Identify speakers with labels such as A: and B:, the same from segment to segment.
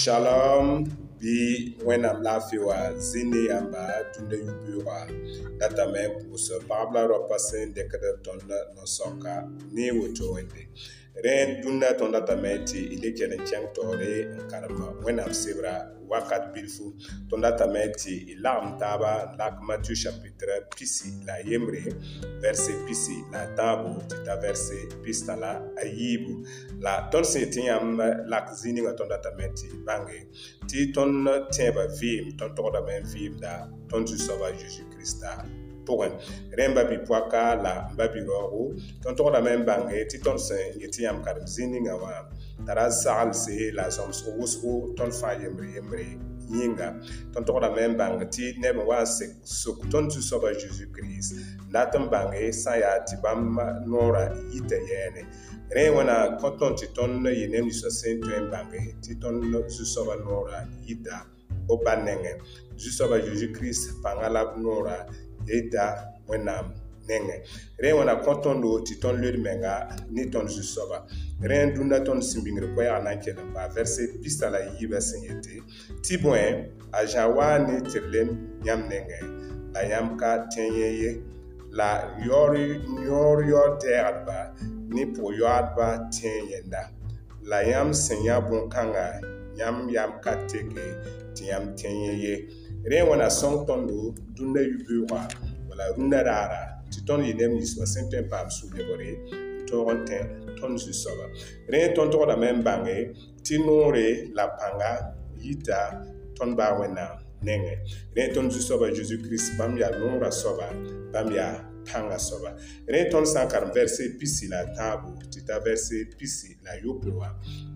A: Shalom bi wẽnnaam laafɩwa zĩne yãmba tũnda yũ-biooga datame pʋʋs pagbla roa pa sẽn dɩkd tõnd nosõka ne woto wẽnde ren dũndã tõnda tame tɩ y le kell n kẽng taoore n karema wẽnnaam sebra wakat bilfu tõnda tame tɩ y lagem taaba n lak matieu chapitre pisi la a yembre verse pisi la a tãabo tɩ t'a verse pistã la a yiibu la tõnd sẽn tɩ yãmb lak zĩ ningã tõnda tame tɩ bãnge tɩ tõnd tẽebã vɩɩm tõnd togdame n vɩɩmda tõnd zu-soaba zeezi kirista pʋgẽ rẽ n babi poaka la n babi raoogo tõnd togdame n bãnge tɩ tõnd sẽn yet yãmb kadem zĩ ninga wã tara saglse la a zõmsg wʋsgo tõnd fãa yembre yembre yĩnga tõnd togdame n bãng tɩ neb n wa n sok tõnd zu-soaba zeezi-kirist dat n bãnge sã n yaa tɩ bãmb noora yita yɛɛne rẽ wẽna kõ tõnd tɩ tõnd yɩ neb ninsã sẽn tõe n bãnge tɩ tõnd zu-soaba noora yita b ba nengẽ zu-soaba zeezi-kirist pãnga la b noora eda wẽnnaam nengẽ rẽ wãna kõ tõndo tɩ tõnd lod menga ne tõnd zu-soaba rẽ n dũnda tõnd sẽn-bĩngr koɛɛgã na n kell n paa vɛrse pistã la yiibã sẽn yete tɩ bõe a zã waa ne tɩrlem yãmb nengẽ la yãmb ka tẽ yẽ ye la yaoor yaoor dɛɛgdba ne pʋg-yaoadbã tẽ yẽnda la yãmb sẽn yã bõn-kãngã yãmb yãmb ka teke tɩ yãmb tẽ yẽ ye rẽ wãna sõng tõndo dũndã yu-beoogã wala rũndã raara tɩ tõnd yɩ neb nins wã sẽn tõe n paam suu-lebore n tõog n tẽ tõnd zu-soaba rẽ tõnd togdame n bãnge tɩ noore la pãnga yita tõnd baa wẽnnaam nengẽ rẽ tõnd zu-soabã zeezi-kirist bãmb yaa noorã soaba bãmb yaa pãngã soaba rẽ tõnd sã n karem vɛrse pisi la tãabo tɩ t'a vɛrse pisi la yopoe wã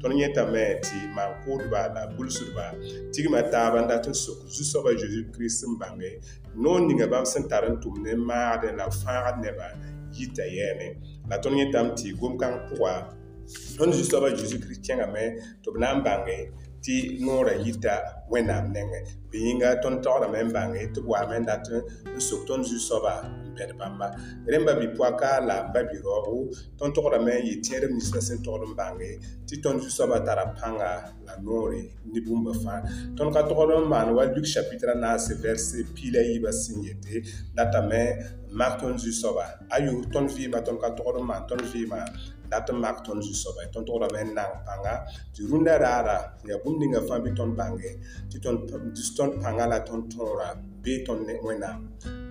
A: tõnd yẽtame tɩ maan-koodba la bulsdba tigmã taaba n dat n sok zu-soabã zeezi-kirist n bãnge noor ninga bãmb sẽn tar n tʋmd ne maagdẽ la fãagd nebã yita yɛɛne la tõnd yẽtame tɩ gom-kãng pʋga tõnd zu-soabã zeezi-kirist kẽngame tɩ b na n bãnge tɩ noorã yita wẽnnaam nengẽ bɩ yĩnga tõnd taoodame n bãnge tɩ b waame n dat n sok tõnd zu-soaba n pɛd bãmba rẽmba bipoaka la n babiroobu tõnd togdame n yɩ tẽedb ninsã sẽn togd n bãnge tɩ tõnd zu-soaba tara pãnga la noore ne bũmba fãa tõnd ka togd n maan wa luk chapitra naase vɛrse piila yiibã sẽn yete datame mak tõnd zu-soaba ayo tõnd vɩɩmã tõnd ka togd n maan tõnd vɩɩmã dat n mak tõnd zu-soaba tõnd tʋgra me n nang pãnga tɩ rũndã raara yaa bũmb ninga fãa bɩ tõnd bãnge tɩ tõnd pãnga la tõnd tõora bee tõnd wẽnnaam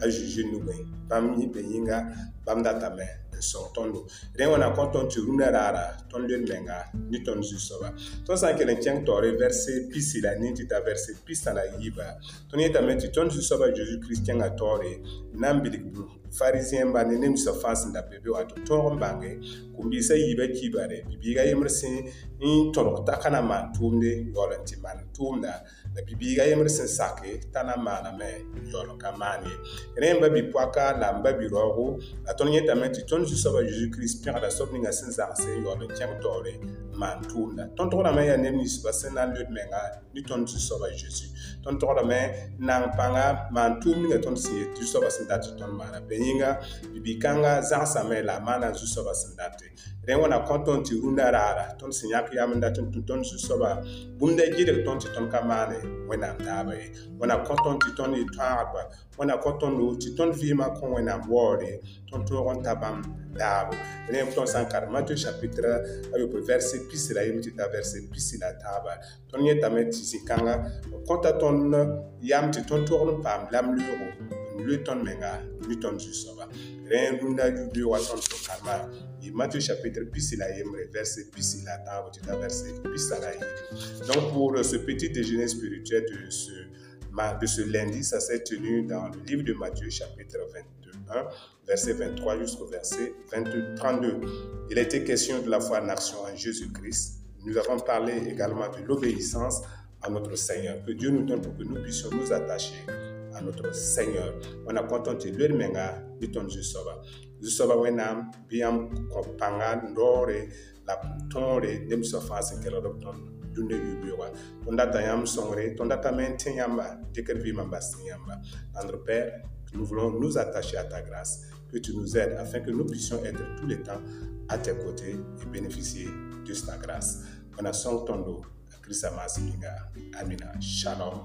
A: a zu-zu nume bãmb be yĩnga bãmb datame sɔrɔ tɔn do rẽ wẽna kõ tõnd tɩ rũndã raara tõnd lod menga ne tõnd zu soaba tõnd sã n kell n kẽng taoore vɛrse pisi la nin tɩ t'a vɛrse pistã la yiiba tõnd yetame tɩ tõnd zu soaba zeezi kirist kẽngã taoore na n bilg bũ farisiyẽmba ne nemsã fãa sẽn da be be wato tõog n bãnge kũmbiisã yiibã kiibare bibiiga yembr sẽn n tõdg t'a ka na maan tʋʋmde yaool n tɩ maan tʋʋmda la bibiiga yembr sẽn sake t'a na n maaname yaool n ka maan ye rẽ n ba bipoaka la n ba birooogo la tõnd yẽtame tɩ tõnd tu soaba jésus-christ pẽgda soab ninga sẽn zags sẽn yaool n kẽng taoore maan tʋʋmda tõnd togdame yaa neb ninsba sẽn na n leod menga ne tõnd tɩ soaba zeezi tõnd togdame na n pãnga maan tʋʋm ninga tõnd sẽn yet zu-soabã sẽn dat tɩ tõnd maana bɩ yĩnga bɩ-bɩ-kãngã zagsame la a maana zu-soabã sẽn date rẽ wãna kõ tõnd tɩ rũndã raara tõnd sẽn yãk yam n dat n tũ tõnd zu-soabã bũmb-da gɩdg tõnd tɩ tõnd ka maane wẽnnaam taaba ye wãna kõ tõnd tɩ tõnd y tõagdba wãna kõ tõndo tɩ tõnd vɩɩmã kõ wẽnnaam waoore tõnd toog n ta bãmb table. L'influence s'encadre. Matthieu chapitre, euh, verset pisi la yamti verset pisi la taba. Ton yé tamé tisi kanga. à ton euh, yamti ton tourne pam l'âme l'euro. Le ton menga, ah, le ton du soba. Ah. Rien runda du dieu wa ton karma. Et Matthieu chapitre pisi la verset pisi la taba. Tu verset pisi la yamre. Donc pour euh, ce petit déjeuner spirituel de ce de ce lundi, ça s'est tenu dans le livre de Matthieu, chapitre 22, verset 23 jusqu'au verset 22, 32. Il a été question de la foi en action en Jésus-Christ. Nous avons parlé également de l'obéissance à notre Seigneur, que Dieu nous donne pour que nous puissions nous attacher à notre Seigneur. On a contenté jusova. Jusova kopanga ndore la dunde yuɓɓiyogal to daddayam songre to De men vie dékervima mbasiyamba tendre père nous voulons nous attacher à ta grâce que tu nous aides afin que nous puissions être tout le temps à tes côtés et bénéficier de ta grâce on a son tondo à Christ Amasilinga Amina Shalom